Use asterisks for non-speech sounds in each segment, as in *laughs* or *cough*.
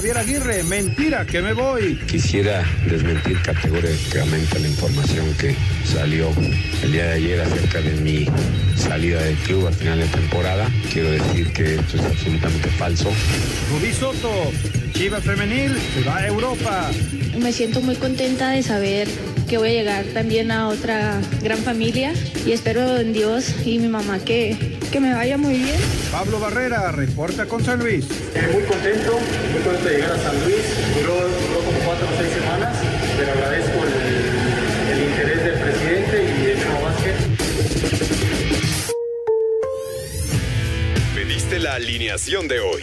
Javier Aguirre, mentira que me voy. Quisiera desmentir categóricamente la información que salió el día de ayer acerca de mi salida del club al final de temporada. Quiero decir que esto es absolutamente falso. Rubí Soto, Chivas Femenil, se va a Europa. Me siento muy contenta de saber que voy a llegar también a otra gran familia y espero en Dios y mi mamá que, que me vaya muy bien. Pablo Barrera, reporta con San Luis. Eh, muy contento, muy contento de llegar a San Luis. Duró, duró como cuatro o seis semanas, pero agradezco el, el interés del presidente y de Memo Vázquez. Pediste la alineación de hoy.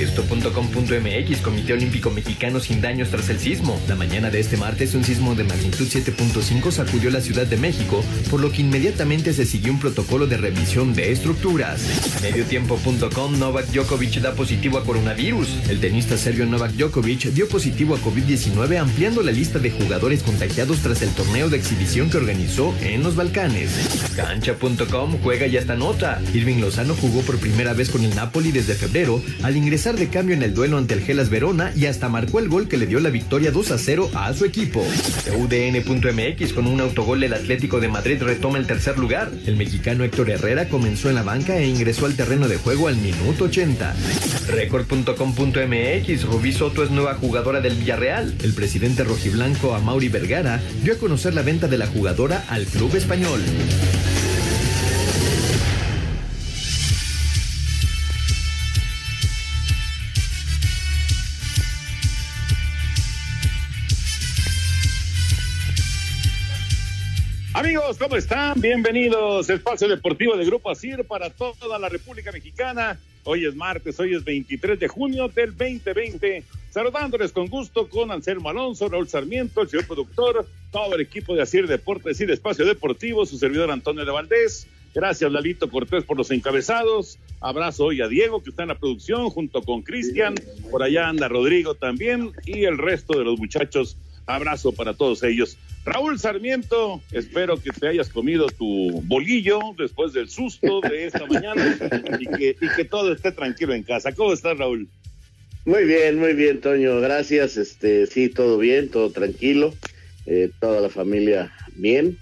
Esto.com.mx Comité Olímpico Mexicano sin daños tras el sismo. La mañana de este martes un sismo de magnitud 7.5 sacudió la Ciudad de México, por lo que inmediatamente se siguió un protocolo de revisión de estructuras. Mediotiempo.com Novak Djokovic da positivo a coronavirus. El tenista serbio Novak Djokovic dio positivo a COVID-19 ampliando la lista de jugadores contagiados tras el torneo de exhibición que organizó en los Balcanes. Cancha.com juega y hasta nota. Irving Lozano jugó por primera vez con el Napoli desde febrero al ingresar de cambio en el duelo ante el Gelas Verona y hasta marcó el gol que le dio la victoria 2 a 0 a su equipo. UDN.mx con un autogol el Atlético de Madrid retoma el tercer lugar. El mexicano Héctor Herrera comenzó en la banca e ingresó al terreno de juego al minuto 80. Record.com.mx Rubí Soto es nueva jugadora del Villarreal. El presidente rojiblanco Amauri Vergara dio a conocer la venta de la jugadora al club español. Amigos, ¿cómo están? Bienvenidos. Espacio Deportivo de Grupo ASIR para toda la República Mexicana. Hoy es martes, hoy es 23 de junio del 2020. Saludándoles con gusto con Anselmo Alonso, Raúl Sarmiento, el señor productor, todo el equipo de ASIR Deportes y de Espacio Deportivo, su servidor Antonio de Valdés. Gracias, Lalito Cortés, por los encabezados. Abrazo hoy a Diego, que está en la producción, junto con Cristian. Por allá anda Rodrigo también y el resto de los muchachos. Abrazo para todos ellos. Raúl Sarmiento, espero que te hayas comido tu bolillo después del susto de esta mañana y que, todo esté tranquilo en casa. ¿Cómo estás, Raúl? Muy bien, muy bien, Toño. Gracias. Este, sí, todo bien, todo tranquilo. Eh, toda la familia bien,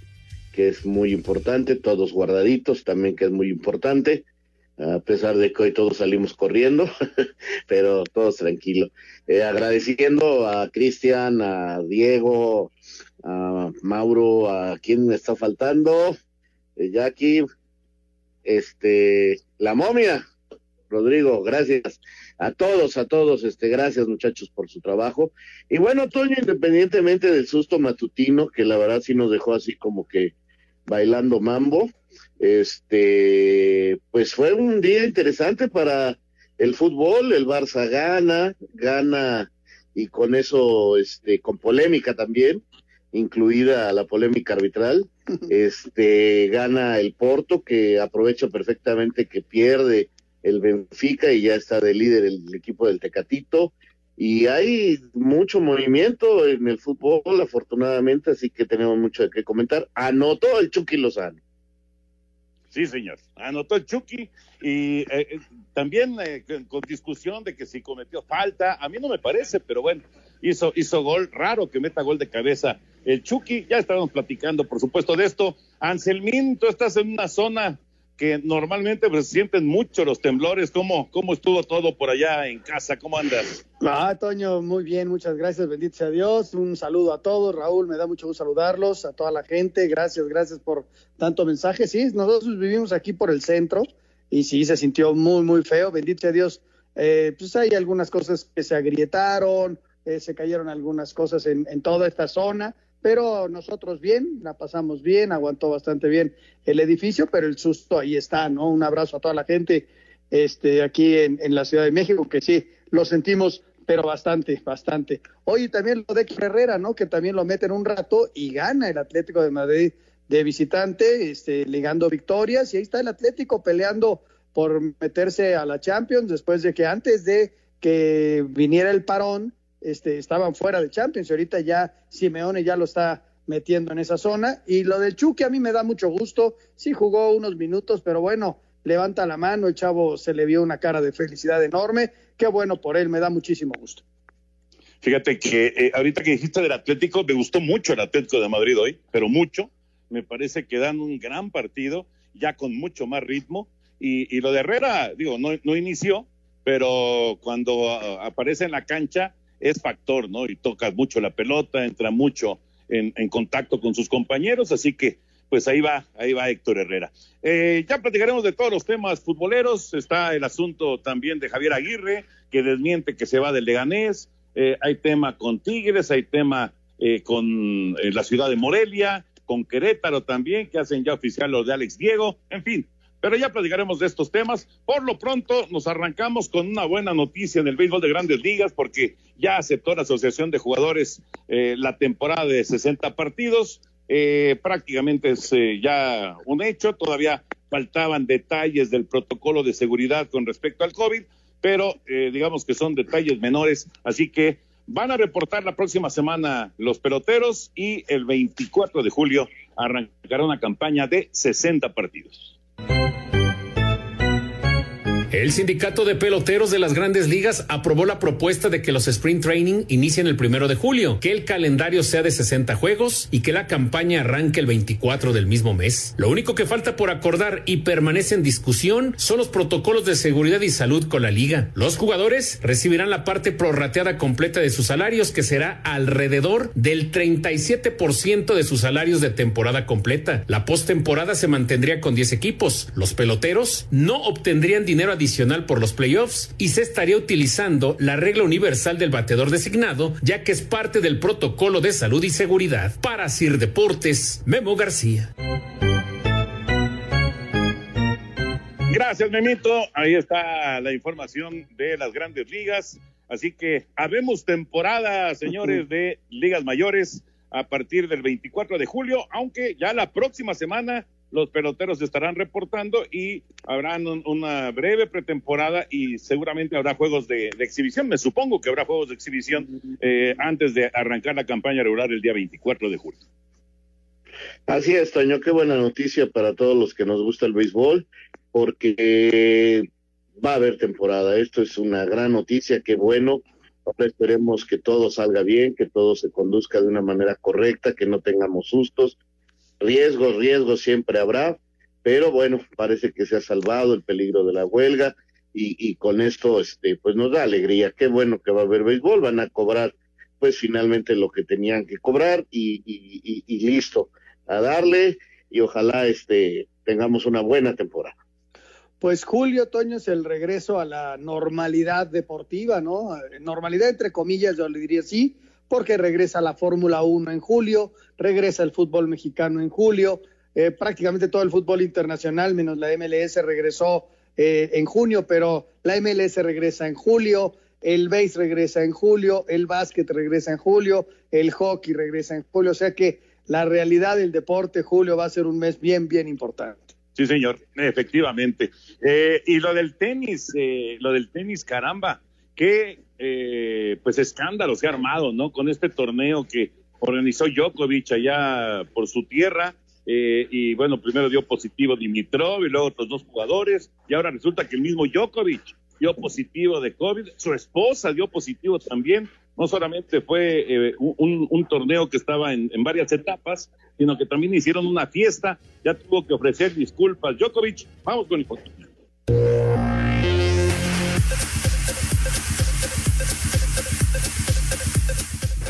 que es muy importante. Todos guardaditos, también que es muy importante. A pesar de que hoy todos salimos corriendo, *laughs* pero todos tranquilos. Eh, agradeciendo a Cristian, a Diego, a Mauro, a quien me está faltando, eh, Jackie, este, la momia, Rodrigo, gracias a todos, a todos, este, gracias muchachos por su trabajo. Y bueno, Toño, independientemente del susto matutino, que la verdad sí nos dejó así como que bailando mambo, este, pues fue un día interesante para el fútbol, el Barça gana, gana y con eso, este, con polémica también, incluida la polémica arbitral, *laughs* este, gana el Porto que aprovecha perfectamente que pierde el Benfica y ya está de líder el equipo del Tecatito. Y hay mucho movimiento en el fútbol, afortunadamente, así que tenemos mucho de qué comentar. Anotó el Chucky Lozano. Sí, señor. Anotó el Chucky y eh, también eh, con, con, discusión de que si cometió falta. A mí no me parece, pero bueno, hizo, hizo gol. Raro que meta gol de cabeza el Chucky. Ya estábamos platicando, por supuesto, de esto. Anselmín, tú estás en una zona que normalmente pues, sienten mucho los temblores. ¿Cómo, ¿Cómo estuvo todo por allá en casa? ¿Cómo andas? Ah, Toño, muy bien, muchas gracias, bendito sea Dios. Un saludo a todos, Raúl, me da mucho gusto saludarlos, a toda la gente. Gracias, gracias por tanto mensaje. Sí, nosotros vivimos aquí por el centro y sí, se sintió muy, muy feo, bendito sea Dios. Eh, pues hay algunas cosas que se agrietaron, eh, se cayeron algunas cosas en, en toda esta zona pero nosotros bien, la pasamos bien, aguantó bastante bien el edificio, pero el susto ahí está, ¿no? Un abrazo a toda la gente este, aquí en, en la Ciudad de México, que sí, lo sentimos pero bastante, bastante. Hoy también lo de Herrera, ¿no? Que también lo meten un rato y gana el Atlético de Madrid de visitante, este, ligando victorias, y ahí está el Atlético peleando por meterse a la Champions después de que antes de que viniera el parón, este, estaban fuera de Champions, y ahorita ya Simeone ya lo está metiendo en esa zona, y lo del Chucky a mí me da mucho gusto, sí jugó unos minutos, pero bueno, levanta la mano, el chavo se le vio una cara de felicidad enorme, qué bueno por él, me da muchísimo gusto. Fíjate que eh, ahorita que dijiste del Atlético, me gustó mucho el Atlético de Madrid hoy, pero mucho. Me parece que dan un gran partido, ya con mucho más ritmo. Y, y lo de Herrera, digo, no, no inició, pero cuando uh, aparece en la cancha es factor, ¿no? Y toca mucho la pelota, entra mucho en, contacto con sus compañeros, así que pues ahí va, ahí va Héctor Herrera. Eh, ya platicaremos de todos los temas futboleros. Está el asunto también de Javier Aguirre, que desmiente que se va del Leganés. Eh, hay tema con Tigres, hay tema eh, con la ciudad de Morelia, con Querétaro también, que hacen ya oficial los de Alex Diego. En fin, pero ya platicaremos de estos temas. Por lo pronto, nos arrancamos con una buena noticia en el béisbol de grandes ligas, porque ya aceptó la Asociación de Jugadores la temporada de 60 partidos eh, prácticamente es eh, ya un hecho, todavía faltaban detalles del protocolo de seguridad con respecto al COVID, pero eh, digamos que son detalles menores, así que van a reportar la próxima semana los peloteros y el 24 de julio arrancará una campaña de 60 partidos. Música El sindicato de peloteros de las grandes ligas aprobó la propuesta de que los sprint training inicien el primero de julio, que el calendario sea de 60 juegos y que la campaña arranque el 24 del mismo mes. Lo único que falta por acordar y permanece en discusión son los protocolos de seguridad y salud con la liga. Los jugadores recibirán la parte prorrateada completa de sus salarios, que será alrededor del 37% de sus salarios de temporada completa. La postemporada se mantendría con 10 equipos. Los peloteros no obtendrían dinero adicional por los playoffs y se estaría utilizando la regla universal del batedor designado, ya que es parte del protocolo de salud y seguridad. Para Sir Deportes, Memo García. Gracias, Memito. Ahí está la información de las grandes ligas. Así que habemos temporada, señores, *laughs* de ligas mayores a partir del 24 de julio, aunque ya la próxima semana los peloteros estarán reportando y habrán una breve pretemporada y seguramente habrá juegos de, exhibición. Me supongo que habrá juegos de exhibición eh, antes de arrancar la campaña regular el día 24 de julio. Así es, Toño, qué buena noticia para todos los que nos gusta el béisbol, porque va a haber temporada. Esto es una gran noticia, qué bueno. Ahora esperemos que todo salga bien, que todo se conduzca de una manera correcta, que no tengamos sustos riesgos, riesgos siempre habrá, pero bueno, parece que se ha salvado el peligro de la huelga y, con esto, este, pues nos da alegría. Qué bueno que va a haber béisbol, van a cobrar pues finalmente lo que tenían que cobrar y, y, y listo, a darle y ojalá este tengamos una buena temporada. Pues Julio Toño es el regreso a la normalidad deportiva, ¿no? Normalidad entre comillas, yo le diría sí, porque regresa la Fórmula 1 en julio, regresa el fútbol mexicano en julio, eh, prácticamente todo el fútbol internacional, menos la MLS, regresó eh, en junio, pero la MLS regresa en julio, el base regresa en julio, el básquet regresa en julio, el hockey regresa en julio, o sea que la realidad del deporte, julio, va a ser un mes bien, bien importante. Sí, señor, efectivamente. Eh, y lo del tenis, lo del tenis, caramba, qué eh, pues escándalo se ha armado, ¿no? Con este torneo que organizó Djokovic allá por su tierra. Eh, y bueno, primero dio positivo Dimitrov y luego otros dos jugadores. Y ahora resulta que el mismo Djokovic dio positivo de COVID. Su esposa dio positivo también. No solamente fue eh, un, torneo que estaba en, en, varias etapas, sino que también hicieron una fiesta. Ya tuvo que ofrecer disculpas. Djokovic, vamos con el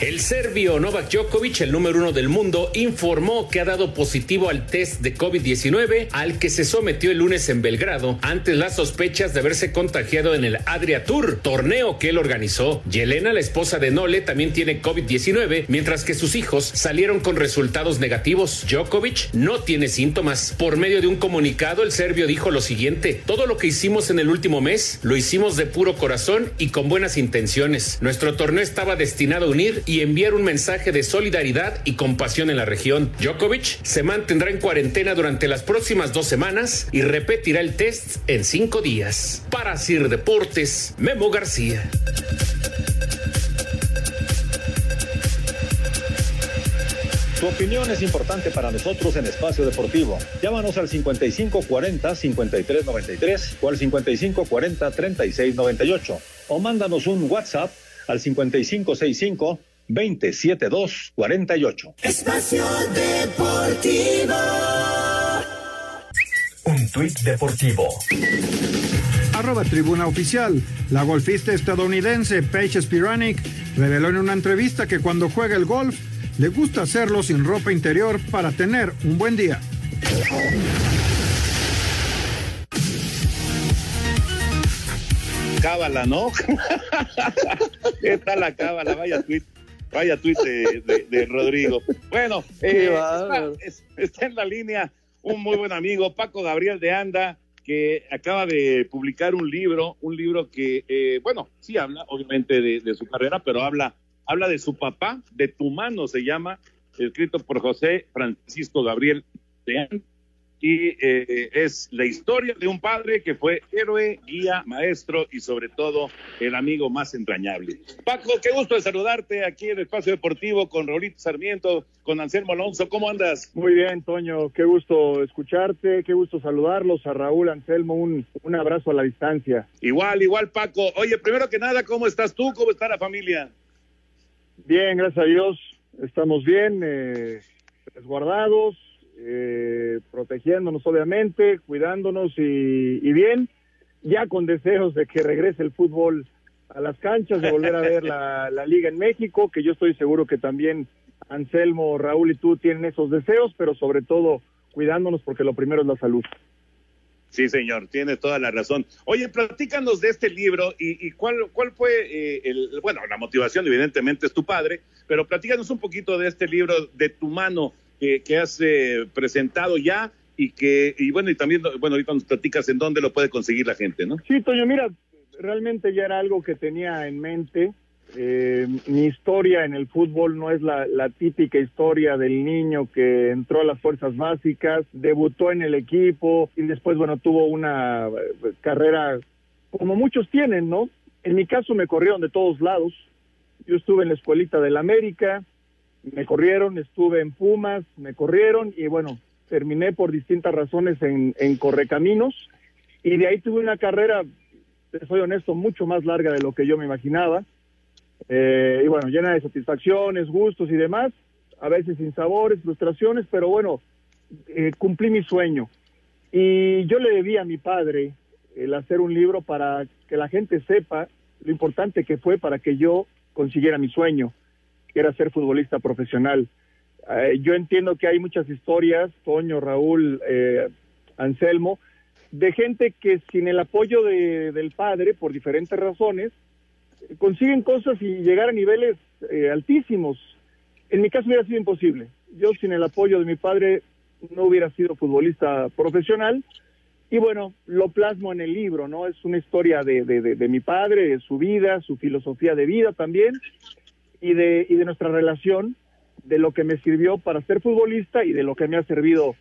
El serbio Novak Djokovic, el número uno del mundo, informó que ha dado positivo al test de COVID-19 al que se sometió el lunes en Belgrado ante las sospechas de haberse contagiado en el Adria Tour, torneo que él organizó. Yelena, la esposa de Nole, también tiene COVID-19, mientras que sus hijos salieron con resultados negativos. Djokovic no tiene síntomas. Por medio de un comunicado, el serbio dijo lo siguiente: Todo lo que hicimos en el último mes lo hicimos de puro corazón y con buenas intenciones. Nuestro torneo estaba destinado a unir y enviar un mensaje de solidaridad y compasión en la región. Djokovic se mantendrá en cuarentena durante las próximas dos semanas y repetirá el test en cinco días. Para Sir Deportes, Memo García. Tu opinión es importante para nosotros en Espacio Deportivo. Llámanos al 5540-5393 o al 5540-3698 o mándanos un WhatsApp al 5565-27248. Espacio Deportivo. Un tuit deportivo. Arroba Tribuna Oficial. La golfista estadounidense Paige Spiranic reveló en una entrevista que cuando juega el golf le gusta hacerlo sin ropa interior para tener un buen día. Cábala, ¿no? *laughs* ¿Qué tal la cábala? Vaya tweet, vaya tweet de, Rodrigo. Bueno, *laughs* eh, está, en la línea un muy buen amigo, Paco Gabriel de Anda, que acaba de publicar un libro, un libro que, eh, bueno, sí habla obviamente de, de su carrera, pero habla habla de su papá, de tu mano se llama, escrito por José Francisco Gabriel de y eh, es la historia de un padre que fue héroe, guía, maestro y sobre todo el amigo más entrañable. Paco, qué gusto de saludarte aquí en el Espacio Deportivo con Raulito Sarmiento, con Anselmo Alonso. ¿Cómo andas? Muy bien, Toño. Qué gusto escucharte, qué gusto saludarlos. A Raúl, Anselmo, un, un abrazo a la distancia. Igual, igual, Paco. Oye, primero que nada, ¿cómo estás tú? ¿Cómo está la familia? Bien, gracias a Dios, estamos bien, eh, resguardados, eh, protegiéndonos obviamente, cuidándonos y, bien, ya con deseos de que regrese el fútbol a las canchas, de volver a ver la, *laughs* la liga en México, que yo estoy seguro que también Anselmo, Raúl y tú tienen esos deseos, pero sobre todo cuidándonos porque lo primero es la salud. Sí, señor, tiene toda la razón. Oye, platícanos de este libro y, cuál, cuál fue eh, el, bueno, la motivación, evidentemente es tu padre, pero platícanos un poquito de este libro de tu mano que, que has eh, presentado ya y que, y bueno, y también, bueno, ahorita nos platicas en dónde lo puede conseguir la gente, ¿no? Sí, Toño, mira, realmente ya era algo que tenía en mente eh, mi historia en el fútbol no es la, típica historia del niño que entró a las fuerzas básicas, debutó en el equipo y después, bueno, tuvo una eh, carrera como muchos tienen, ¿no? En mi caso me corrieron de todos lados. Yo estuve en la escuelita del América, me corrieron, estuve en Pumas, me corrieron y bueno, terminé por distintas razones en, en Correcaminos. Y de ahí tuve una carrera, soy honesto, mucho más larga de lo que yo me imaginaba. Eh, y bueno, llena de satisfacciones, gustos y demás, a veces sin sabores, frustraciones, pero bueno, eh, cumplí mi sueño. Y yo le debía a mi padre el hacer un libro para que la gente sepa lo importante que fue para que yo consiguiera mi sueño, que era ser futbolista profesional. Eh, yo entiendo que hay muchas historias, Toño, Raúl, Anselmo, de gente que sin el apoyo del padre, por diferentes razones, consiguen cosas y llegar a niveles eh, altísimos. En mi caso hubiera sido imposible. Yo sin el apoyo de mi padre no hubiera sido futbolista profesional. Y bueno, lo plasmo en el libro, ¿no? Es una historia de, de, de, mi padre, de su vida, su filosofía de vida también, y de, y de nuestra relación, de lo que me sirvió para ser futbolista y de lo que me ha servido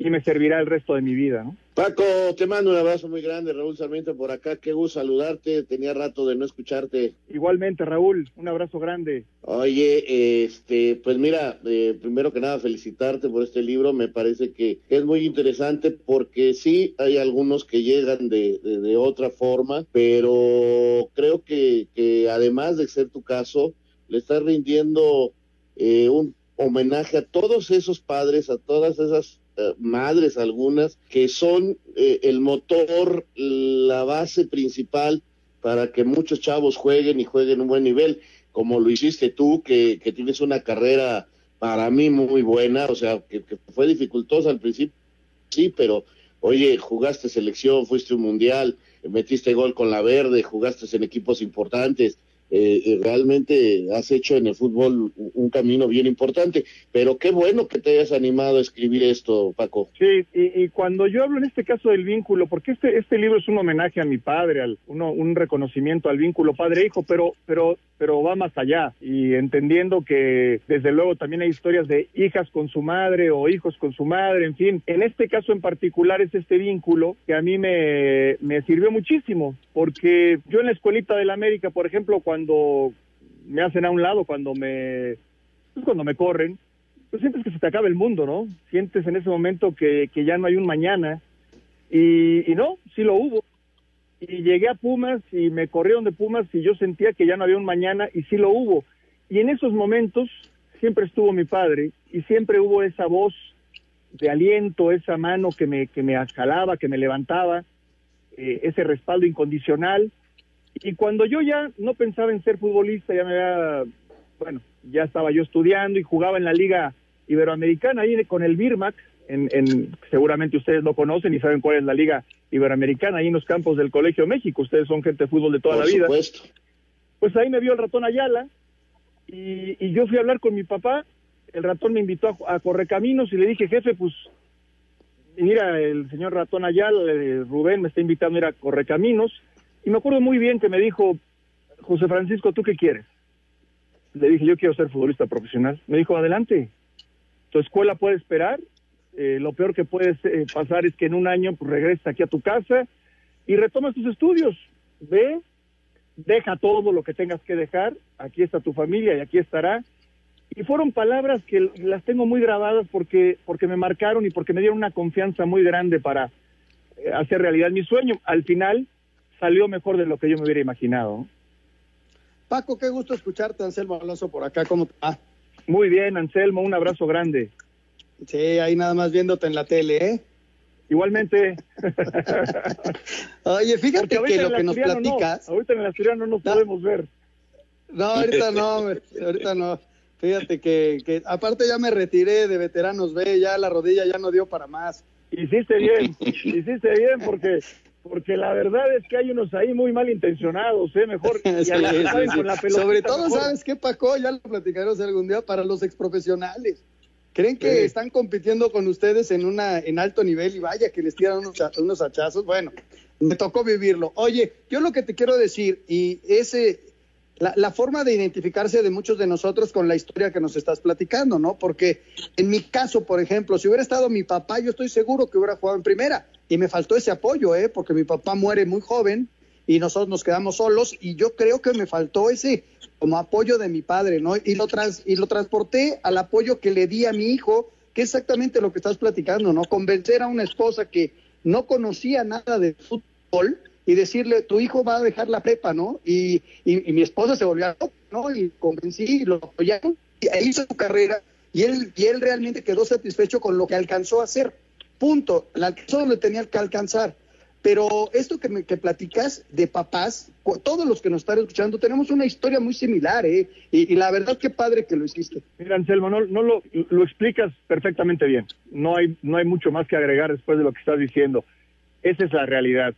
y me servirá el resto de mi vida, ¿no? Paco, te mando un abrazo muy grande, Raúl Sarmiento por acá, qué gusto saludarte, tenía rato de no escucharte. Igualmente, Raúl, un abrazo grande. Oye, este, pues mira, eh, primero que nada felicitarte por este libro, me parece que es muy interesante porque sí hay algunos que llegan de, de, otra forma, pero creo que, que además de ser tu caso, le estás rindiendo eh, un homenaje a todos esos padres, a todas esas eh, madres algunas, que son eh, el motor, la base principal para que muchos chavos jueguen y jueguen un buen nivel. como lo hiciste tú, que, que tienes una carrera para mí muy buena, o sea, que fue dificultosa al principio, sí, pero oye, jugaste selección, fuiste un mundial, metiste gol con la verde, jugaste en equipos importantes, eh, realmente has hecho en el fútbol un camino bien importante. Pero qué bueno que te hayas animado a escribir esto, Paco. Sí, y, cuando yo hablo en este caso del vínculo, porque este, este libro es un homenaje a mi padre, al, uno, un reconocimiento al vínculo padre-hijo, pero, pero, pero va más allá. Y entendiendo que desde luego también hay historias de hijas con su madre o hijos con su madre, en fin. En este caso en particular es este vínculo que a mí me, me sirvió muchísimo, porque yo en la escuelita de la América, por ejemplo, cuando me hacen a un lado, cuando me, pues cuando me corren, pues sientes que se te acaba el mundo, ¿no? Sientes en ese momento que, que ya no hay un mañana. Y, y no, sí lo hubo. Y llegué a Pumas y me corrieron de Pumas y yo sentía que ya no había un mañana y sí lo hubo. Y en esos momentos siempre estuvo mi padre y siempre hubo esa voz de aliento, esa mano que me, que me que me levantaba, eh, ese respaldo incondicional y cuando yo ya no pensaba en ser futbolista, ya me había, bueno, ya estaba yo estudiando y jugaba en la Liga Iberoamericana, ahí con el Birmac, en, en, seguramente ustedes lo conocen y saben cuál es la Liga Iberoamericana, ahí en los campos del Colegio México, ustedes son gente de fútbol de toda la vida. Supuesto. Pues ahí me vio el ratón Ayala y, y, yo fui a hablar con mi papá, el ratón me invitó a, a caminos y le dije, jefe, pues mira, el señor ratón Ayala, eh, Rubén me está invitando a ir a Correcaminos, y me acuerdo muy bien que me dijo, José Francisco, ¿tú qué quieres? Le dije, yo quiero ser futbolista profesional. Me dijo, adelante, tu escuela puede esperar, eh, lo peor que puede eh, pasar es que en un año pues, regreses aquí a tu casa y retomas tus estudios. Ve, deja todo lo que tengas que dejar, aquí está tu familia y aquí estará. Y fueron palabras que las tengo muy grabadas porque, porque me marcaron y porque me dieron una confianza muy grande para eh, hacer realidad mi sueño. Al final, salió mejor de lo que yo me hubiera imaginado. Paco, qué gusto escucharte, Anselmo Alonso, por acá. ¿Cómo está? Muy bien, Anselmo, un abrazo grande. Sí, ahí nada más viéndote en la tele, ¿eh? Igualmente. *laughs* Oye, fíjate que lo que nos platicas. ahorita en el Asturiano no nos podemos ver. No, ahorita no, ahorita no. Fíjate que, que aparte ya me retiré de veteranos B, ya la rodilla ya no dio para más. Hiciste bien, hiciste bien porque porque la verdad es que hay unos ahí muy mal intencionados, ¿eh? Mejor. Sobre todo, ¿sabes qué, Paco? Ya lo platicaremos algún día para los exprofesionales. ¿Creen que están compitiendo con ustedes en una en alto nivel y vaya que les tiran unos, unos hachazos? Bueno, me tocó vivirlo. Oye, yo lo que te quiero decir, y ese, la, la, forma de identificarse de muchos de nosotros con la historia que nos estás platicando, ¿no? Porque en mi caso, por ejemplo, si hubiera estado mi papá, yo estoy seguro que hubiera jugado en primera y me faltó ese apoyo, ¿eh? porque mi papá muere muy joven y nosotros nos quedamos solos y yo creo que me faltó ese como apoyo de mi padre, ¿no? Y lo, trans, y lo transporté al apoyo que le di a mi hijo, que es exactamente lo que estás platicando, ¿no? Convencer a una esposa que no conocía nada de fútbol y decirle, tu hijo va a dejar la prepa, ¿no? Y, y, mi esposa se volvió ¿no? Y convencí, lo apoyaron, y hizo su carrera y él, y él realmente quedó satisfecho con lo que alcanzó a hacer punto, la alcanzó donde tenía que alcanzar. Pero esto que, me, que platicas de papás, todos los que nos están escuchando, tenemos una historia muy similar, ¿eh? Y, la verdad, qué padre que lo hiciste. Mira, Anselmo, no, lo, lo, explicas perfectamente bien. No hay, no hay mucho más que agregar después de lo que estás diciendo. Esa es la realidad.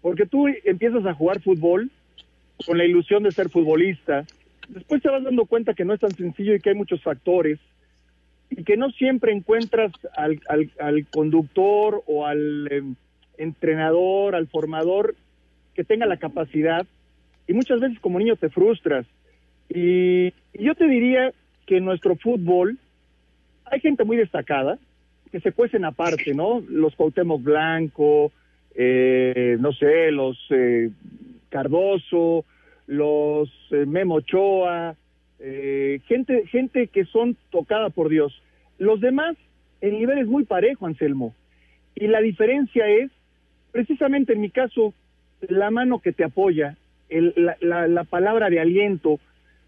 Porque tú empiezas a jugar fútbol con la ilusión de ser futbolista. Después te vas dando cuenta que no es tan sencillo y que hay muchos factores y que no siempre encuentras al, al, conductor o al em, entrenador, al formador que tenga la capacidad y muchas veces como niño te frustras. Y, yo te diría que en nuestro fútbol hay gente muy destacada que se cuecen aparte, ¿no? Los Cuauhtémoc Blanco, eh, no sé, los eh, Cardoso, los eh, Memo Ochoa, eh, gente, gente que son tocada por Dios. Los demás, el nivel es muy parejo, Anselmo. Y la diferencia es, precisamente en mi caso, la mano que te apoya, el, la, la, palabra de aliento,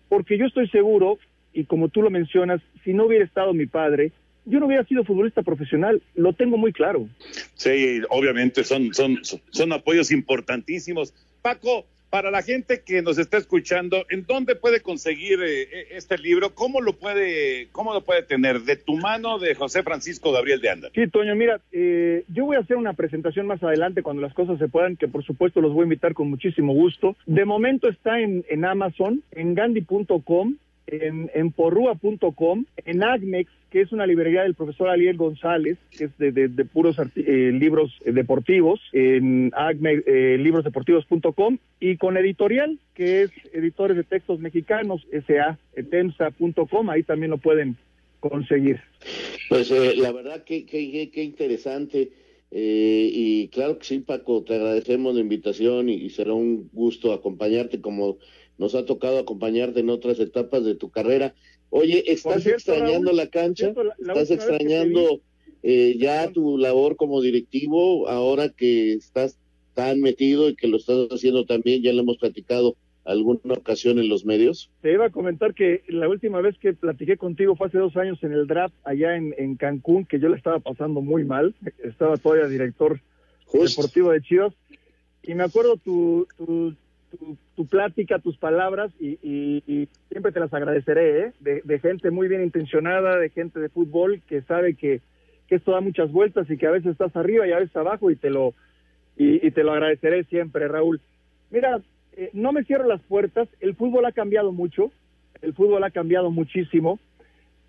porque yo estoy seguro, y como tú lo mencionas, si no hubiera estado mi padre, yo no hubiera sido futbolista profesional, lo tengo muy claro. Sí, obviamente son, son, son apoyos importantísimos. Paco, para la gente que nos está escuchando, ¿en dónde puede conseguir eh, este libro? ¿Cómo lo puede, cómo lo puede tener? De tu mano, de José Francisco Gabriel de Anda. Sí, Toño, mira, eh, yo voy a hacer una presentación más adelante cuando las cosas se puedan, que por supuesto los voy a invitar con muchísimo gusto. De momento está en, en Amazon, en gandhi.com, en, en porrua.com, en Agmex, que es una librería del profesor Aliel González, que es de, de, puros eh, libros deportivos, en Agmex, eh, librosdeportivos.com, y con editorial, que es Editores de Textos Mexicanos, SA, etemsa.com, ahí también lo pueden conseguir. Pues eh, la verdad que, que, que interesante. Eh, y claro que sí, Paco, te agradecemos la invitación y, será un gusto acompañarte como nos ha tocado acompañarte en otras etapas de tu carrera. Oye, ¿estás cierto, extrañando la cancha? Cierto, la, la ¿Estás extrañando eh, ya tu labor como directivo ahora que estás tan metido y que lo estás haciendo también? Ya lo hemos platicado alguna ocasión en los medios. Te iba a comentar que la última vez que platiqué contigo fue hace dos años en el draft allá en, en Cancún, que yo le estaba pasando muy mal. Estaba todavía director Just. deportivo de Chivas. Y me acuerdo tu, tu tu, tu, plática, tus palabras y, siempre te las agradeceré, ¿eh? de, de, gente muy bien intencionada, de gente de fútbol que sabe que, esto da muchas vueltas y que a veces estás arriba y a veces abajo y te lo, y, y te lo agradeceré siempre, Raúl. Mira, eh, no me cierro las puertas, el fútbol ha cambiado mucho, el fútbol ha cambiado muchísimo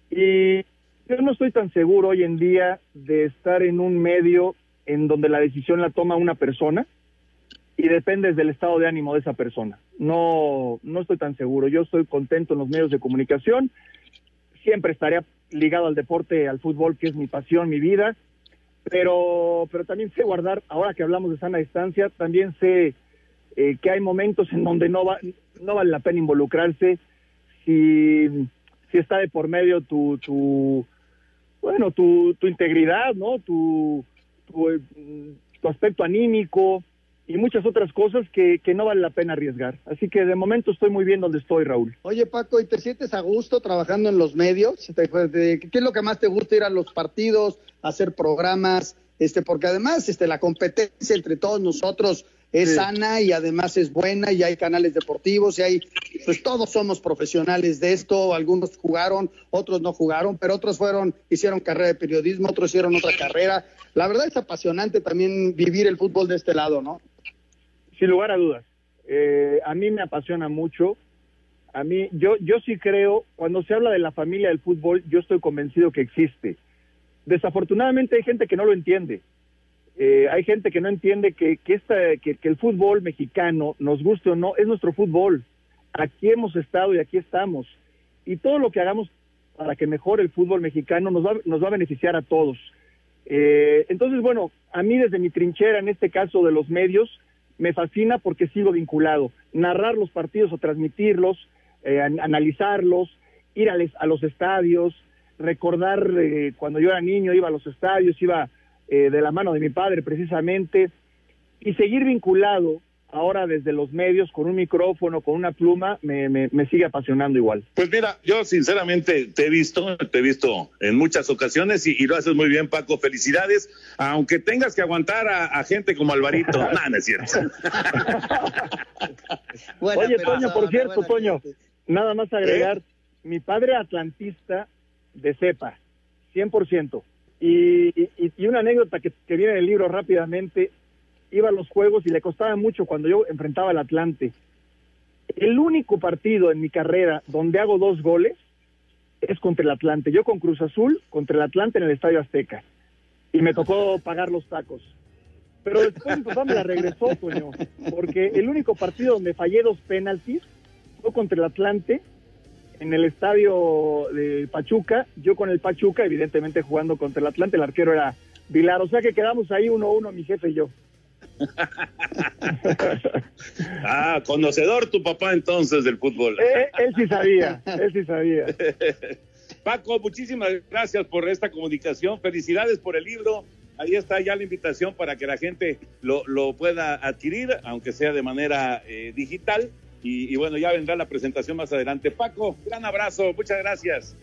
y yo no estoy tan seguro hoy en día de estar en un medio en donde la decisión la toma una persona y depende del estado de ánimo de esa persona. No, no estoy tan seguro. Yo estoy contento en los medios de comunicación. Siempre estaré ligado al deporte, al fútbol, que es mi pasión, mi vida. Pero, pero también sé guardar, ahora que hablamos de sana distancia, también sé eh, que hay momentos en donde no, va, no vale la pena involucrarse si, si está de por medio tu, tu bueno, tu, tu integridad, ¿no? Tu, tu, tu aspecto anímico, y muchas otras cosas que, que, no vale la pena arriesgar. Así que de momento estoy muy bien donde estoy, Raúl. Oye, Paco, ¿y te sientes a gusto trabajando en los medios? ¿Qué es lo que más te gusta ir a los partidos, hacer programas? Este, porque además este, la competencia entre todos nosotros es sí. sana y además es buena y hay canales deportivos y hay, pues todos somos profesionales de esto, algunos jugaron, otros no jugaron, pero otros fueron, hicieron carrera de periodismo, otros hicieron otra carrera. La verdad es apasionante también vivir el fútbol de este lado, ¿no? Sin lugar a dudas. Eh, a mí me apasiona mucho. A mí, yo, yo sí creo, cuando se habla de la familia del fútbol, yo estoy convencido que existe. Desafortunadamente hay gente que no lo entiende. Eh, hay gente que no entiende que, que, esta, que, el fútbol mexicano, nos guste o no, es nuestro fútbol. Aquí hemos estado y aquí estamos. Y todo lo que hagamos para que mejore el fútbol mexicano nos va, nos va a beneficiar a todos. Eh, entonces, bueno, a mí desde mi trinchera, en este caso de los medios, me fascina porque sigo vinculado. Narrar los partidos o transmitirlos, eh, analizarlos, ir a, a, los estadios, recordar eh, cuando yo era niño, iba a los estadios, iba eh, de la mano de mi padre precisamente, y seguir vinculado ahora desde los medios con un micrófono, con una pluma, me, me, me, sigue apasionando igual. Pues mira, yo sinceramente te he visto, te he visto en muchas ocasiones y, y lo haces muy bien, Paco. Felicidades, aunque tengas que aguantar a, a gente como Alvarito. *laughs* no, no es cierto. *laughs* Oye, Toño, por cierto, Toño, nada más agregar, ¿Eh? mi padre atlantista de cepa, 100%. Y, y, y una anécdota que, que viene en el libro rápidamente, iba a los juegos y le costaba mucho cuando yo enfrentaba al Atlante. El único partido en mi carrera donde hago dos goles es contra el Atlante. Yo con Cruz Azul, contra el Atlante en el Estadio Azteca. Y me tocó *laughs* pagar los tacos. Pero después mi papá me la regresó, coño, porque el único partido donde fallé dos penaltis fue contra el Atlante en el estadio de Pachuca. Yo con el Pachuca, evidentemente jugando contra el Atlante, el arquero era Vilar. O sea que quedamos ahí uno a uno, mi jefe y yo. *laughs* ah, conocedor tu papá entonces del fútbol. Eh, él sí sabía, él sí sabía. *laughs* Paco, muchísimas gracias por esta comunicación. Felicidades por el libro. Ahí está ya la invitación para que la gente lo, lo pueda adquirir, aunque sea de manera eh, digital. Y, y, bueno, ya vendrá la presentación más adelante. Paco, gran abrazo, muchas gracias.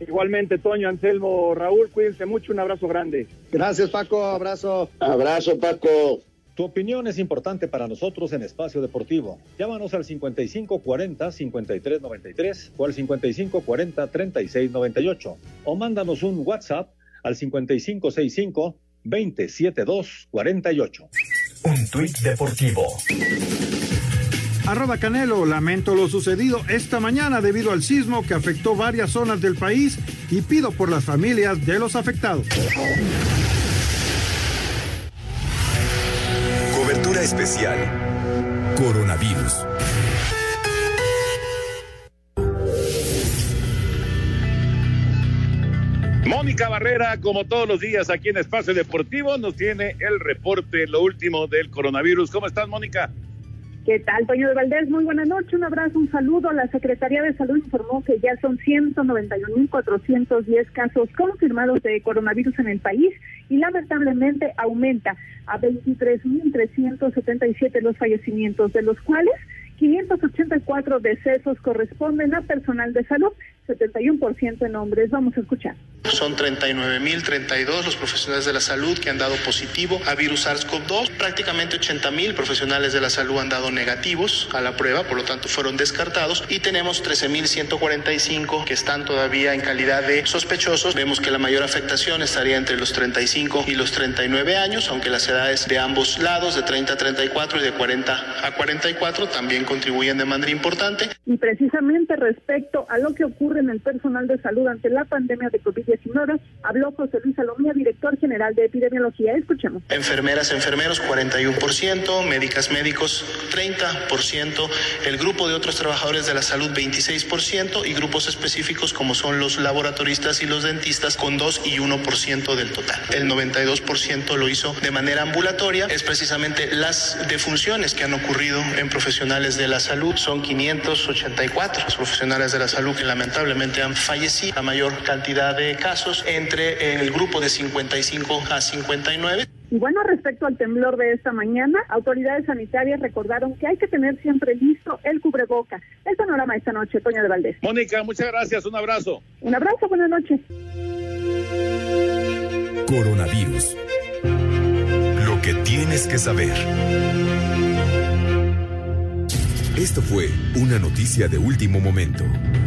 Igualmente, Toño, Anselmo, Raúl, cuídense mucho, un abrazo grande. Gracias, Paco, abrazo. Abrazo, Paco. Tu opinión es importante para nosotros en Espacio Deportivo. Llámanos al 5540-5393 o al 5540-3698 o mándanos un WhatsApp al 5565-27248. Un tuit deportivo. Arroba Canelo, lamento lo sucedido esta mañana debido al sismo que afectó varias zonas del país y pido por las familias de los afectados. Especial. Coronavirus. Mónica Barrera, como todos los días aquí en Espacio Deportivo, nos tiene el reporte, lo último del coronavirus. ¿Cómo estás, Mónica? ¿Qué tal, Toño de Valdés? Muy buenas noches, un abrazo, un saludo. La Secretaría de Salud informó que ya son 191.410 casos confirmados de coronavirus en el país y lamentablemente aumenta a 23.377 los fallecimientos, de los cuales 584 decesos corresponden a personal de salud, 71% en hombres. Vamos a escuchar. Son 39.032 los profesionales de la salud que han dado positivo a virus SARS-CoV-2. Prácticamente 80.000 profesionales de la salud han dado negativos a la prueba, por lo tanto fueron descartados. Y tenemos 13.145 que están todavía en calidad de sospechosos. Vemos que la mayor afectación estaría entre los 35 y los 39 años, aunque las edades de ambos lados, de 30 a 34 y de 40 a 44, también contribuyen de manera importante. Y precisamente respecto a lo que ocurre en el personal de salud ante la pandemia de COVID-19, habló José Luis Salomía, director general de epidemiología. Escuchemos. Enfermeras, enfermeros, 41%, médicas, médicos, 30%, el grupo de otros trabajadores de la salud, 26%, y grupos específicos como son los laboratoristas y los dentistas, con 2 y 1% del total. El 92% lo hizo de manera ambulatoria. Es precisamente las defunciones que han ocurrido en profesionales de la salud. Son 584 los profesionales de la salud que lamentablemente han fallecido. La mayor cantidad de casos entre el grupo de 55 a 59. Y bueno, respecto al temblor de esta mañana, autoridades sanitarias recordaron que hay que tener siempre listo el cubreboca. El panorama esta noche, Toña de Valdés. Mónica, muchas gracias, un abrazo. Un abrazo, buenas noches. Coronavirus. Lo que tienes que saber. Esto fue una noticia de último momento.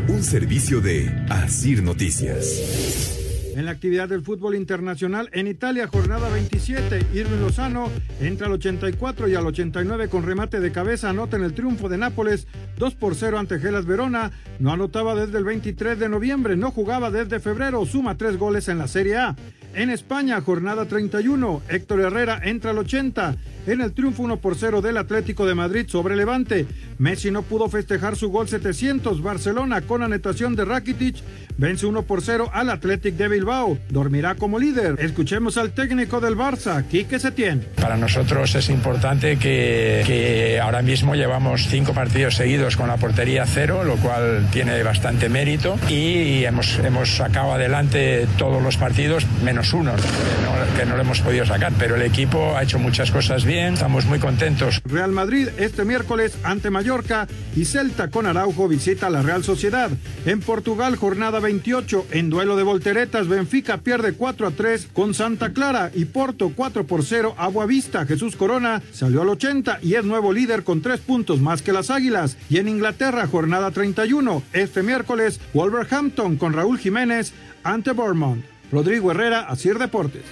Un servicio de Asir Noticias. En la actividad del fútbol internacional, en Italia, jornada 27, Irving Lozano entra al 84 y al 89 con remate de cabeza, anota en el triunfo de Nápoles 2 por 0 ante Gelas Verona. No anotaba desde el 23 de noviembre, no jugaba desde febrero, suma tres goles en la Serie A. En España, jornada 31, Héctor Herrera entra al 80 en el triunfo 1 por 0 del Atlético de Madrid sobre Levante. Messi no pudo festejar su gol 700. Barcelona con anotación de Rakitic vence 1 por 0 al Athletic de Bilbao. Dormirá como líder. Escuchemos al técnico del Barça, Quique Setién. Para nosotros es importante que, que ahora mismo llevamos cinco partidos seguidos con la portería cero, lo cual tiene bastante mérito y hemos, hemos sacado adelante todos los partidos, menos uno, que no, que no lo hemos podido sacar, pero el equipo ha hecho muchas cosas bien, estamos muy contentos. Real Madrid este miércoles ante Mallorca y Celta con Araujo visita la Real Sociedad. En Portugal, jornada 28, en duelo de volteretas, Benfica pierde 4 a 3 con Santa Clara y Porto 4 por 0 a Boavista. Jesús Corona salió al 80 y es nuevo líder con 3 puntos más que las Águilas. Y en Inglaterra, jornada 31, este miércoles, Wolverhampton con Raúl Jiménez ante Bournemouth. Rodrigo Herrera, Asir Deportes.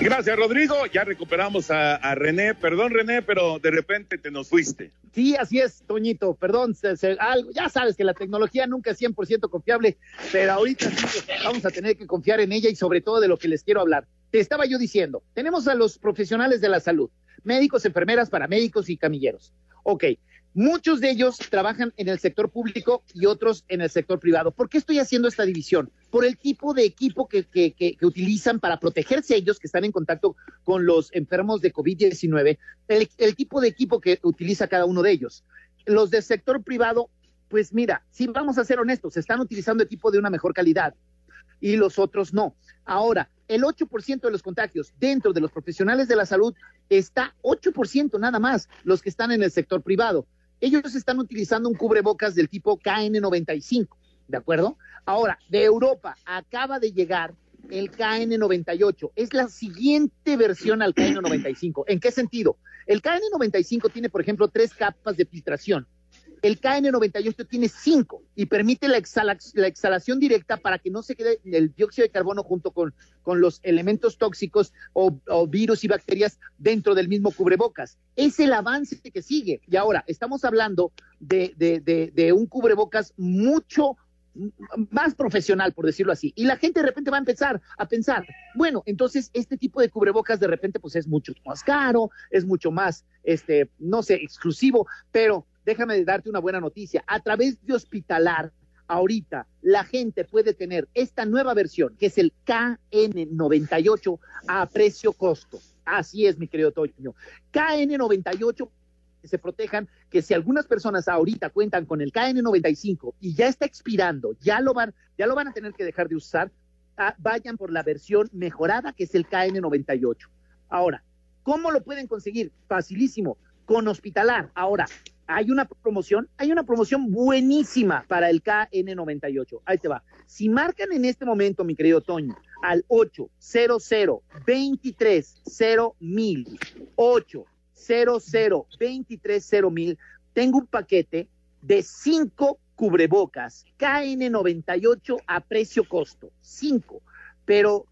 Gracias, Rodrigo. Ya recuperamos a, a, René. Perdón, René, pero de repente te nos fuiste. Sí, así es, Toñito. Perdón, se, se, algo, ya sabes que la tecnología nunca es 100% confiable, pero ahorita sí vamos a tener que confiar en ella y sobre todo de lo que les quiero hablar. Te estaba yo diciendo, tenemos a los profesionales de la salud, médicos, enfermeras, paramédicos y camilleros. Ok, muchos de ellos trabajan en el sector público y otros en el sector privado. ¿Por qué estoy haciendo esta división? Por el tipo de equipo que, que, utilizan para protegerse ellos que están en contacto con los enfermos de COVID-19, el, el tipo de equipo que utiliza cada uno de ellos. Los del sector privado, pues mira, si vamos a ser honestos, están utilizando equipo de una mejor calidad y los otros no. Ahora, el 8% de los contagios dentro de los profesionales de la salud está 8% nada más los que están en el sector privado. Ellos están utilizando un cubrebocas del tipo KN95, ¿de acuerdo? Ahora, de Europa acaba de llegar el KN98. Es la siguiente versión al KN95. ¿En qué sentido? El KN95 tiene, por ejemplo, tres capas de filtración. El KN98 tiene cinco y permite la, exhalación directa para que no se quede el dióxido de carbono junto con, con los elementos tóxicos o, virus y bacterias dentro del mismo cubrebocas. Es el avance que sigue. Y ahora, estamos hablando de, de un cubrebocas mucho más profesional, por decirlo así. Y la gente de repente va a empezar a pensar, bueno, entonces este tipo de cubrebocas de repente pues es mucho más caro, es mucho más, este, no sé, exclusivo, pero déjame darte una buena noticia. A través de Hospitalar, ahorita la gente puede tener esta nueva versión, que es el KN98 a precio costo. Así es, mi querido Toño. KN98 que se protejan, que si algunas personas ahorita cuentan con el KN95 y ya está expirando, ya lo van, ya lo van a tener que dejar de usar, ah, vayan por la versión mejorada que es el KN98. Ahora, ¿cómo lo pueden conseguir? Facilísimo, con Hospitalar. Ahora, hay una promoción, hay una promoción buenísima para el KN98. Ahí te va. Si marcan en este momento, mi querido Toño, al 800 23 mil 8 00 23 mil, tengo un paquete de cinco cubrebocas KN98 a precio costo. Cinco. Pero,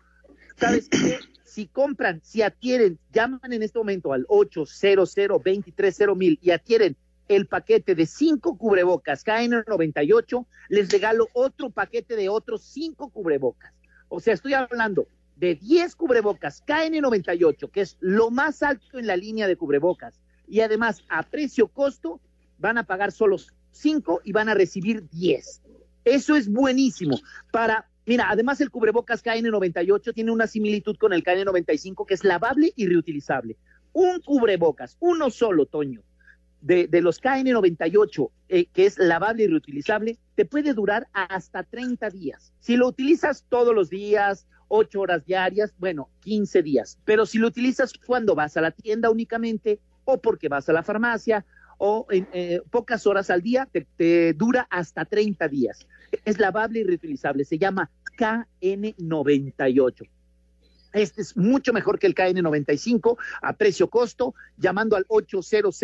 ¿sabes qué? Si compran, si adquieren, llaman en este momento al 800 23 mil y adquieren el paquete de cinco cubrebocas KN98, les regalo otro paquete de otros cinco cubrebocas. O sea, estoy hablando de 10 cubrebocas KN98, que es lo más alto en la línea de cubrebocas, y además a precio costo, van a pagar solo 5 y van a recibir 10. Eso es buenísimo. Para, mira, además el cubrebocas KN98 tiene una similitud con el KN95 que es lavable y reutilizable. Un cubrebocas, uno solo, Toño, de, los KN98, eh, que es lavable y reutilizable, te puede durar hasta 30 días. Si lo utilizas todos los días ocho horas diarias, bueno, 15 días. Pero si lo utilizas cuando vas a la tienda únicamente o porque vas a la farmacia o en eh, pocas horas al día, te, dura hasta 30 días. Es lavable y reutilizable. Se llama KN98. Este es mucho mejor que el KN95 a precio costo, llamando al 800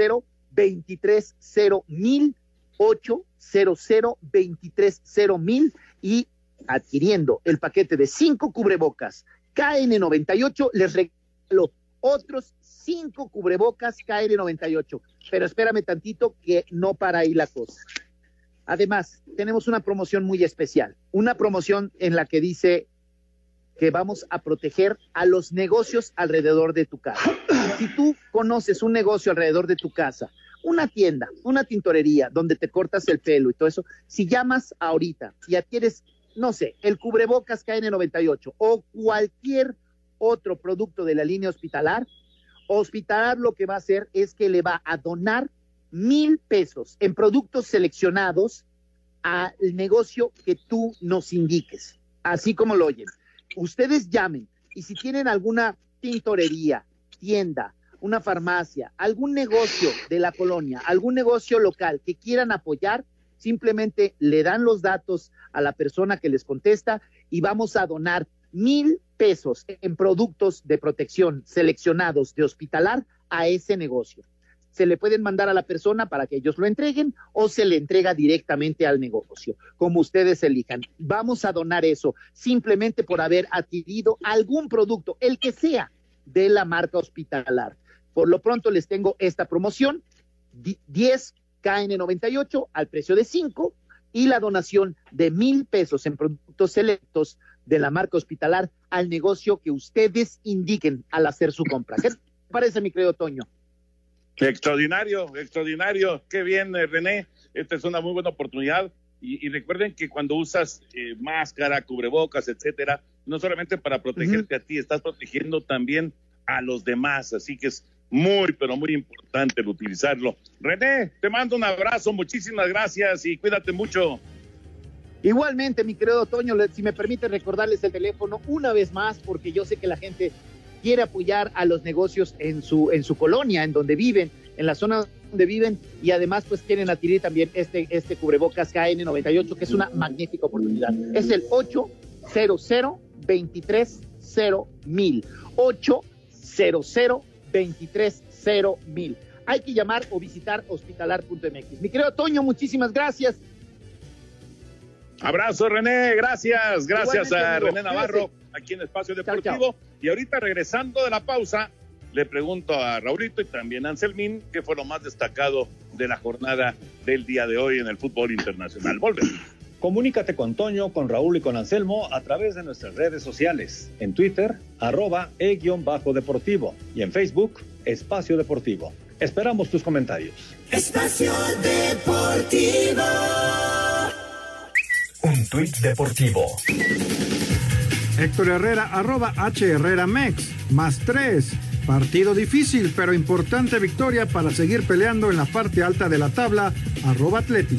230 mil 800 230 mil y adquiriendo el paquete de cinco cubrebocas KN98, les regalo otros cinco cubrebocas KN98. Pero espérame tantito que no para ahí la cosa. Además, tenemos una promoción muy especial, una promoción en la que dice que vamos a proteger a los negocios alrededor de tu casa. Si tú conoces un negocio alrededor de tu casa, una tienda, una tintorería donde te cortas el pelo y todo eso, si llamas ahorita y adquieres no sé, el cubrebocas KN98 o cualquier otro producto de la línea hospitalar, hospitalar lo que va a hacer es que le va a donar mil pesos en productos seleccionados al negocio que tú nos indiques, así como lo oyen. Ustedes llamen y si tienen alguna tintorería, tienda, una farmacia, algún negocio de la colonia, algún negocio local que quieran apoyar, simplemente le dan los datos a la persona que les contesta y vamos a donar mil pesos en productos de protección seleccionados de hospitalar a ese negocio. Se le pueden mandar a la persona para que ellos lo entreguen o se le entrega directamente al negocio, como ustedes elijan. Vamos a donar eso simplemente por haber adquirido algún producto, el que sea, de la marca hospitalar. Por lo pronto les tengo esta promoción, 10 KN98 al precio de 5 y la donación de mil pesos en productos selectos de la marca hospitalar al negocio que ustedes indiquen al hacer su compra. ¿Qué parece, mi querido Toño? Extraordinario, extraordinario. Qué bien, eh, René. Esta es una muy buena oportunidad. Y, recuerden que cuando usas eh, máscara, cubrebocas, etcétera, no solamente para protegerte a ti, estás protegiendo también a los demás. Así que es muy, pero muy importante el utilizarlo. René, te mando un abrazo, muchísimas gracias y cuídate mucho. Igualmente, mi querido Toño, si me permite recordarles el teléfono una vez más, porque yo sé que la gente quiere apoyar a los negocios en su, en su colonia, en donde viven, en la zona donde viven, y además pues quieren adquirir también este, este cubrebocas KN98, que es una magnífica oportunidad. Es el 800 230 800 230 mil. Hay que llamar o visitar hospitalar.mx. Mi querido Toño, muchísimas gracias. Abrazo, René. Gracias. Gracias a René Navarro aquí en Espacio Deportivo. Y ahorita regresando de la pausa, le pregunto a Raulito y también a Anselmín qué fue lo más destacado de la jornada del día de hoy en el fútbol internacional. Volvemos. Comunícate con Toño, con Raúl y con Anselmo a través de nuestras redes sociales. En Twitter, arroba e-deportivo y en Facebook, Espacio Deportivo. Esperamos tus comentarios. Espacio Deportivo. Un tuit deportivo. Héctor Herrera, arroba H Herrera Mex, más tres. Partido difícil, pero importante victoria para seguir peleando en la parte alta de la tabla, arroba Atleti.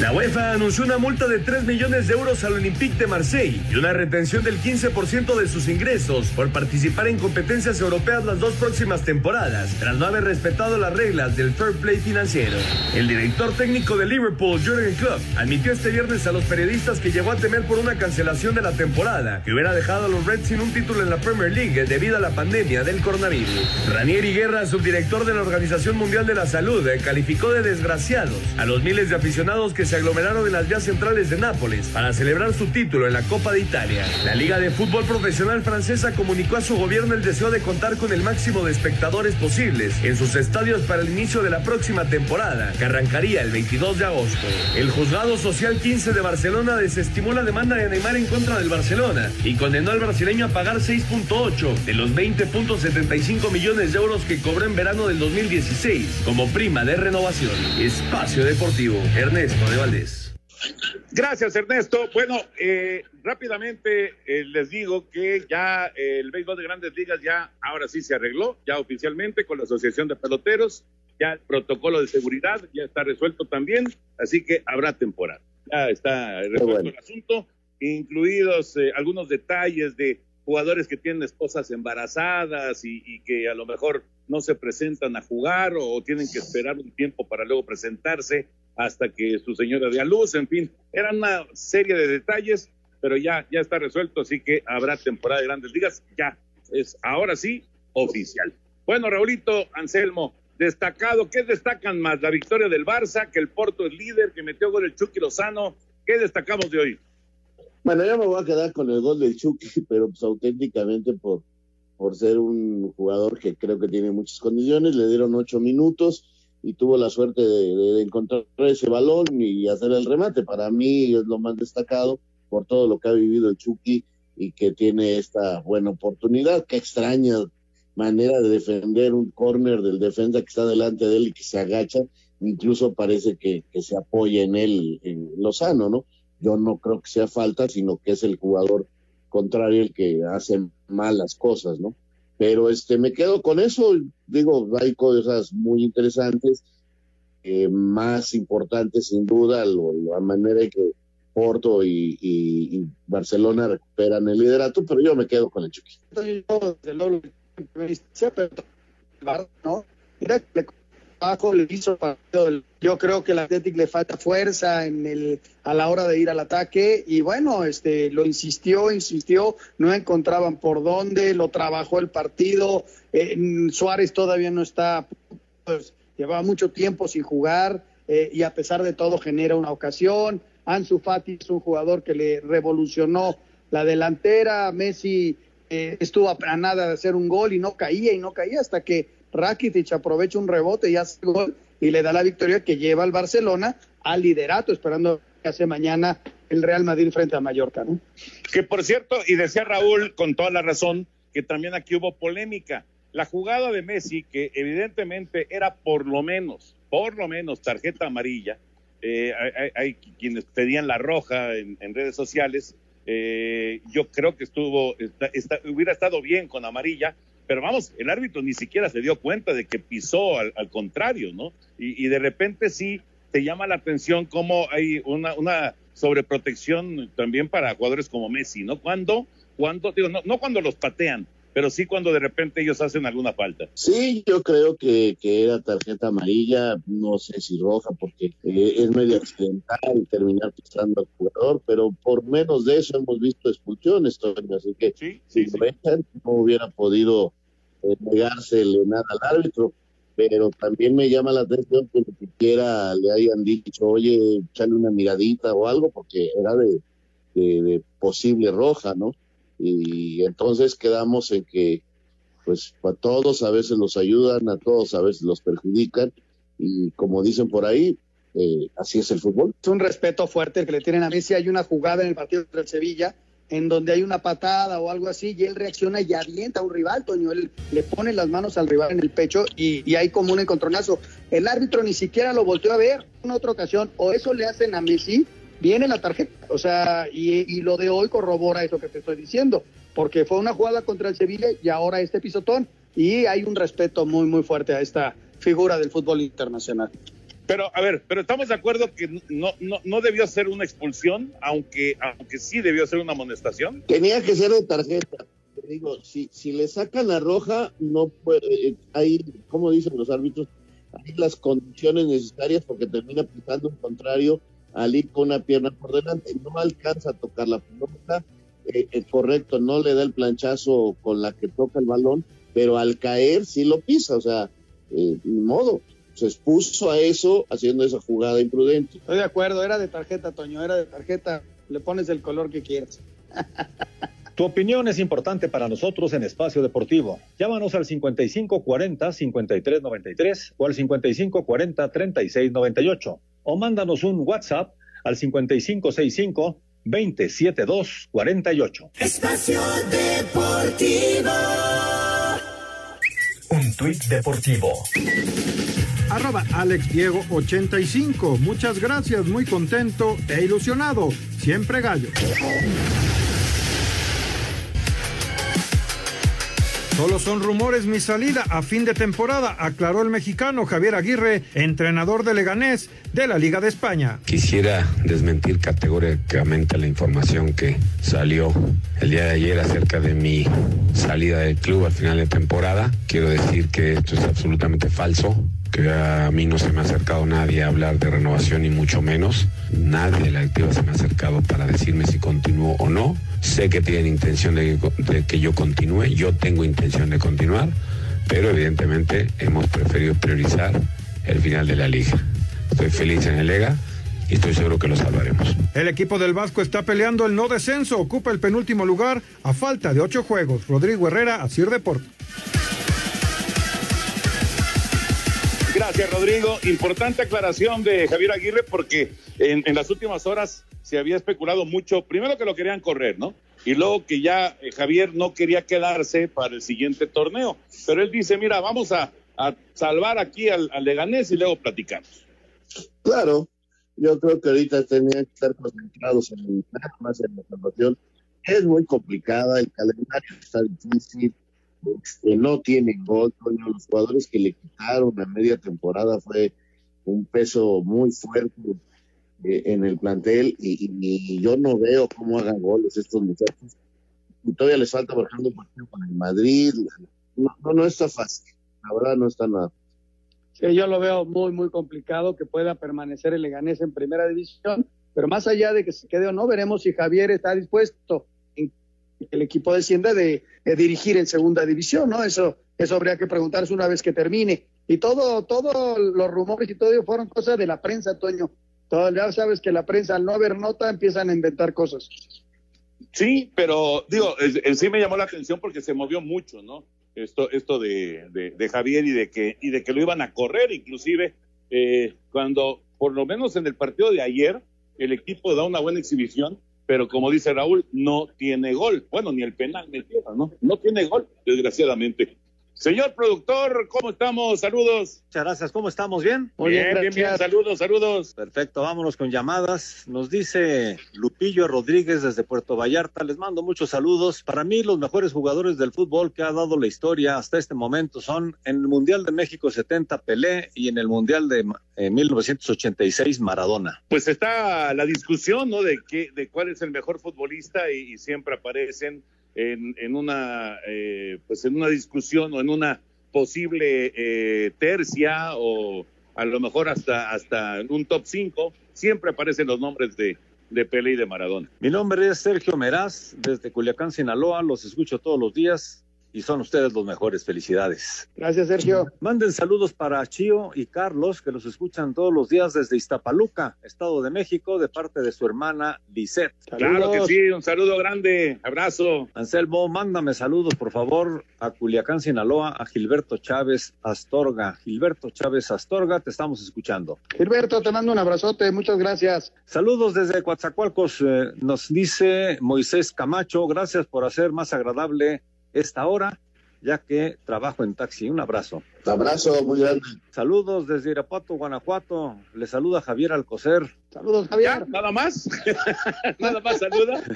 La UEFA anunció una multa de 3 millones de euros al Olympique de Marseille y una retención del 15% de sus ingresos por participar en competencias europeas las dos próximas temporadas, tras no haber respetado las reglas del fair play financiero. El director técnico de Liverpool, Jurgen Klopp, admitió este viernes a los periodistas que llegó a temer por una cancelación de la temporada, que hubiera dejado a los Reds sin un título en la Premier League debido a la pandemia del coronavirus. Ranieri Guerra, subdirector de la Organización Mundial de la Salud, calificó de desgraciados a los miles de aficionados que se aglomeraron en las vías centrales de Nápoles para celebrar su título en la Copa de Italia. La Liga de Fútbol Profesional Francesa comunicó a su gobierno el deseo de contar con el máximo de espectadores posibles en sus estadios para el inicio de la próxima temporada, que arrancaría el 22 de agosto. El Juzgado Social 15 de Barcelona desestimó la demanda de Neymar en contra del Barcelona y condenó al brasileño a pagar 6.8 de los 20.75 millones de euros que cobró en verano del 2016 como prima de renovación. Espacio Deportivo, Ernesto de Valdés. Gracias, Ernesto. Bueno, eh, rápidamente eh, les digo que ya eh, el béisbol de grandes ligas ya ahora sí se arregló, ya oficialmente con la Asociación de Peloteros, ya el protocolo de seguridad ya está resuelto también, así que habrá temporada. Ya está resuelto el asunto, incluidos eh, algunos detalles de jugadores que tienen esposas embarazadas y, y, que a lo mejor no se presentan a jugar o, o tienen que esperar un tiempo para luego presentarse hasta que su señora dé a luz, en fin, eran una serie de detalles, pero ya, ya está resuelto, así que habrá temporada de grandes ligas, ya es ahora sí oficial. Bueno, Raulito, Anselmo, destacado, ¿qué destacan más? La victoria del Barça, que el Porto es líder, que metió gol el Chucky Lozano, ¿qué destacamos de hoy? Bueno, yo me voy a quedar con el gol del Chucky, *laughs* pero pues auténticamente por, por ser un jugador que creo que tiene muchas condiciones, le dieron ocho minutos, y tuvo la suerte de, encontrar ese balón y hacer el remate. Para mí es lo más destacado por todo lo que ha vivido el Chucky y que tiene esta buena oportunidad. Qué extraña manera de defender un córner del defensa que está delante de él y que se agacha. Incluso parece que, que se apoya en él en Lozano, ¿no? Yo no creo que sea falta, sino que es el jugador contrario el que hace malas cosas, ¿no? Pero este me quedo con eso digo hay cosas muy interesantes eh, más importantes sin duda lo, la manera en que Porto y, Barcelona recuperan el liderato pero yo me quedo con el Chucky ¿no? Mira, le hizo partido yo creo que al Athletic le falta fuerza en el a la hora de ir al ataque y bueno este lo insistió insistió no encontraban por dónde lo trabajó el partido eh, Suárez todavía no está pues llevaba mucho tiempo sin jugar eh, y a pesar de todo genera una ocasión. Ansu Fati es un jugador que le revolucionó la delantera Messi eh, estuvo a nada de hacer un gol y no caía y no caía hasta que Rakitic aprovecha un rebote y hace gol y le da la victoria que lleva al Barcelona al liderato, esperando que hace mañana el Real Madrid frente a Mallorca, ¿no? Que por cierto, y decía Raúl con toda la razón, que también aquí hubo polémica. La jugada de Messi, que evidentemente era por lo menos, por lo menos tarjeta amarilla, eh, hay, quienes pedían la roja en, redes sociales, eh, yo creo que estuvo, está, hubiera estado bien con amarilla, pero vamos, el árbitro ni siquiera se dio cuenta de que pisó al, contrario, ¿no? Y, y, de repente sí te llama la atención cómo hay una, una sobreprotección también para jugadores como Messi, ¿no? Cuando, cuando, digo, no, no cuando los patean, pero sí cuando de repente ellos hacen alguna falta. Sí, yo creo que, que era tarjeta amarilla, no sé si roja, porque eh, es medio accidental terminar pisando al jugador, pero por menos de eso hemos visto expulsiones, así que si no hubiera podido eh, negársele nada al árbitro pero también me llama la atención que ni siquiera le hayan dicho, oye, echale una miradita o algo, porque era de, de posible roja, ¿no? Y entonces quedamos en que pues a todos a veces los ayudan, a todos a veces los perjudican y como dicen por ahí, eh, así es el fútbol. Es un respeto fuerte el que le tienen a Messi. Hay una jugada en el partido contra el Sevilla en donde hay una patada o algo así y él reacciona y avienta a un rival, Toño. Él le pone las manos al rival en el pecho y, y hay como un encontronazo. El árbitro ni siquiera lo volteó a ver en otra ocasión o eso le hacen a Messi viene la tarjeta. O sea, y, lo de hoy corrobora eso que te estoy diciendo, porque fue una jugada contra el Sevilla y ahora este pisotón. Y hay un respeto muy, muy fuerte a esta figura del fútbol internacional. Pero, a ver, pero estamos de acuerdo que no, no, no debió ser una expulsión, aunque, aunque sí debió ser una amonestación. Tenía que ser de tarjeta. Digo, si, si le sacan la roja, no puede, eh, hay, como dicen los árbitros, hay las condiciones necesarias porque termina pisando un contrario al ir con una pierna por delante, no alcanza a tocar la pelota, eh, es correcto, no le da el planchazo con la que toca el balón, pero al caer sí lo pisa, o sea, eh, ni modo, se expuso a eso haciendo esa jugada imprudente. Estoy de acuerdo, era de tarjeta, Toño, era de tarjeta, le pones el color que quieras. *laughs* Tu opinión es importante para nosotros en Espacio Deportivo. Llámanos al 5540-5393 o al 5540-3698 o mándanos un WhatsApp al 5565 27248. Espacio Deportivo. Un tuit deportivo. Arroba Alex Diego 85. Muchas gracias, muy contento e ilusionado. Siempre gallo. Solo son rumores mi salida a fin de temporada, aclaró el mexicano Javier Aguirre, entrenador de Leganés de la Liga de España. Quisiera desmentir categóricamente la información que salió el día de ayer acerca de mi salida del club al final de temporada. Quiero decir que esto es absolutamente falso que a mí no se me ha acercado nadie a hablar de renovación y mucho menos. Nadie de la activa se me ha acercado para decirme si continúo o no. Sé que tienen intención de que, yo continúe, yo tengo intención de continuar, pero evidentemente hemos preferido priorizar el final de la liga. Estoy feliz en el EGA y estoy seguro que lo salvaremos. El equipo del Vasco está peleando el no descenso, ocupa el penúltimo lugar a falta de ocho juegos. Rodrigo Herrera, Asir Deportes. Gracias, Rodrigo. Importante aclaración de Javier Aguirre porque en, las últimas horas se había especulado mucho, primero que lo querían correr, ¿no? Y luego que ya eh, Javier no quería quedarse para el siguiente torneo. Pero él dice, mira, vamos a, salvar aquí al, Leganés y luego platicamos. Claro, yo creo que ahorita tenían que estar concentrados en más en la salvación. Es muy complicada, el calendario está difícil no tienen gol. Los jugadores que le quitaron la media temporada fue un peso muy fuerte eh, en el plantel y, yo no veo cómo hagan goles estos muchachos. Y todavía les falta, por ejemplo, con el Madrid. No, no, está fácil. La verdad no está nada. Sí, yo lo veo muy, muy complicado que pueda permanecer el Leganés en primera división, pero más allá de que se quede o no, veremos si Javier está dispuesto el equipo descienda de, dirigir en segunda división, ¿no? Eso, eso habría que preguntarse una vez que termine. Y todo, todos los rumores y todo fueron cosas de la prensa, Toño. Todo, ya sabes que la prensa al no haber nota empiezan a inventar cosas. Sí, pero digo, en sí me llamó la atención porque se movió mucho, ¿no? Esto, esto de, de, Javier y de que y de que lo iban a correr, inclusive eh, cuando por lo menos en el partido de ayer el equipo da una buena exhibición, pero como dice Raúl, no tiene gol. Bueno, ni el penal metido, ¿no? No tiene gol, desgraciadamente. Señor productor, ¿cómo estamos? Saludos. Muchas gracias, ¿cómo estamos? ¿Bien? Muy bien, bien, bien, saludos, saludos. Perfecto, vámonos con llamadas. Nos dice Lupillo Rodríguez desde Puerto Vallarta, les mando muchos saludos. Para mí los mejores jugadores del fútbol que ha dado la historia hasta este momento son en el Mundial de México 70 Pelé y en el Mundial de 1986 Maradona. Pues está la discusión, ¿no? De, qué, de cuál es el mejor futbolista y siempre aparecen en, en una eh, pues en una discusión o en una posible eh, tercia o a lo mejor hasta hasta un top 5 siempre aparecen los nombres de de Pele y de Maradona. Mi nombre es Sergio Meraz, desde Culiacán, Sinaloa. Los escucho todos los días y son ustedes los mejores. Felicidades. Gracias, Sergio. Manden saludos para Chío y Carlos, que los escuchan todos los días desde Iztapaluca, Estado de México, de parte de su hermana Lisette. Claro que sí, un saludo grande, abrazo. Anselmo, mándame saludos, por favor, a Culiacán, Sinaloa, a Gilberto Chávez Astorga. Gilberto Chávez Astorga, te estamos escuchando. Gilberto, te mando un abrazote, muchas gracias. Saludos desde Coatzacoalcos, eh, nos dice Moisés Camacho, gracias por hacer más agradable esta hora, ya que trabajo en taxi. Un abrazo. Un abrazo muy grande. Saludos desde Irapuato, Guanajuato. Le saluda Javier Alcocer. Saludos, Javier. ¿Ya? ¿Nada más? *laughs* ¿Nada más saluda? *laughs*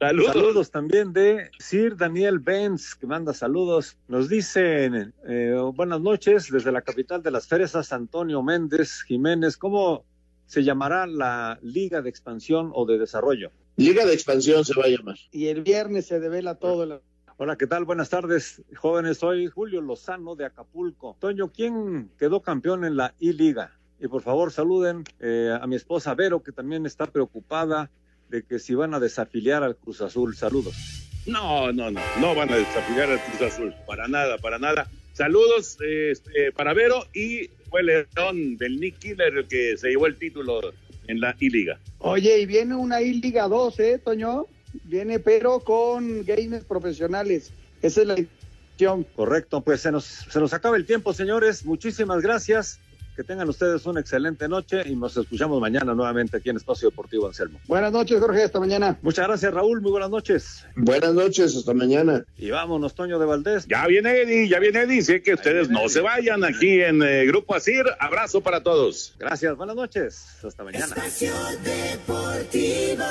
saludos. saludos. también de Sir Daniel Benz, que manda saludos. Nos dicen, eh, buenas noches, desde la capital de las Fresas, Antonio Méndez Jiménez. ¿Cómo se llamará la Liga de Expansión o de Desarrollo? Liga de Expansión se va a llamar. Y el viernes se devela todo. La... Hola, ¿qué tal? Buenas tardes, jóvenes. Soy Julio Lozano de Acapulco. Toño, ¿quién quedó campeón en la I-Liga? Y por favor saluden eh, a mi esposa Vero, que también está preocupada de que si van a desafiliar al Cruz Azul. Saludos. No, no, no, no van a desafiliar al Cruz Azul. Para nada, para nada. Saludos este, para Vero y fue el león del Nick Killer el que se llevó el título en la I-Liga. Oye, y viene una I-Liga 2, ¿eh, Toño? Viene, pero con gamers profesionales. Esa es la. Correcto, pues se nos, se nos acaba el tiempo, señores. Muchísimas gracias. Que tengan ustedes una excelente noche y nos escuchamos mañana nuevamente aquí en Espacio Deportivo Anselmo. Buenas noches, Jorge, hasta mañana. Muchas gracias, Raúl, muy buenas noches. Buenas noches, hasta mañana. Y vámonos, Toño de Valdés. Ya viene Eddie, ya viene Eddie, sé que ustedes no se vayan aquí en eh, Grupo Asir. Abrazo para todos. Gracias, buenas noches, hasta mañana. Espacio Deportivo.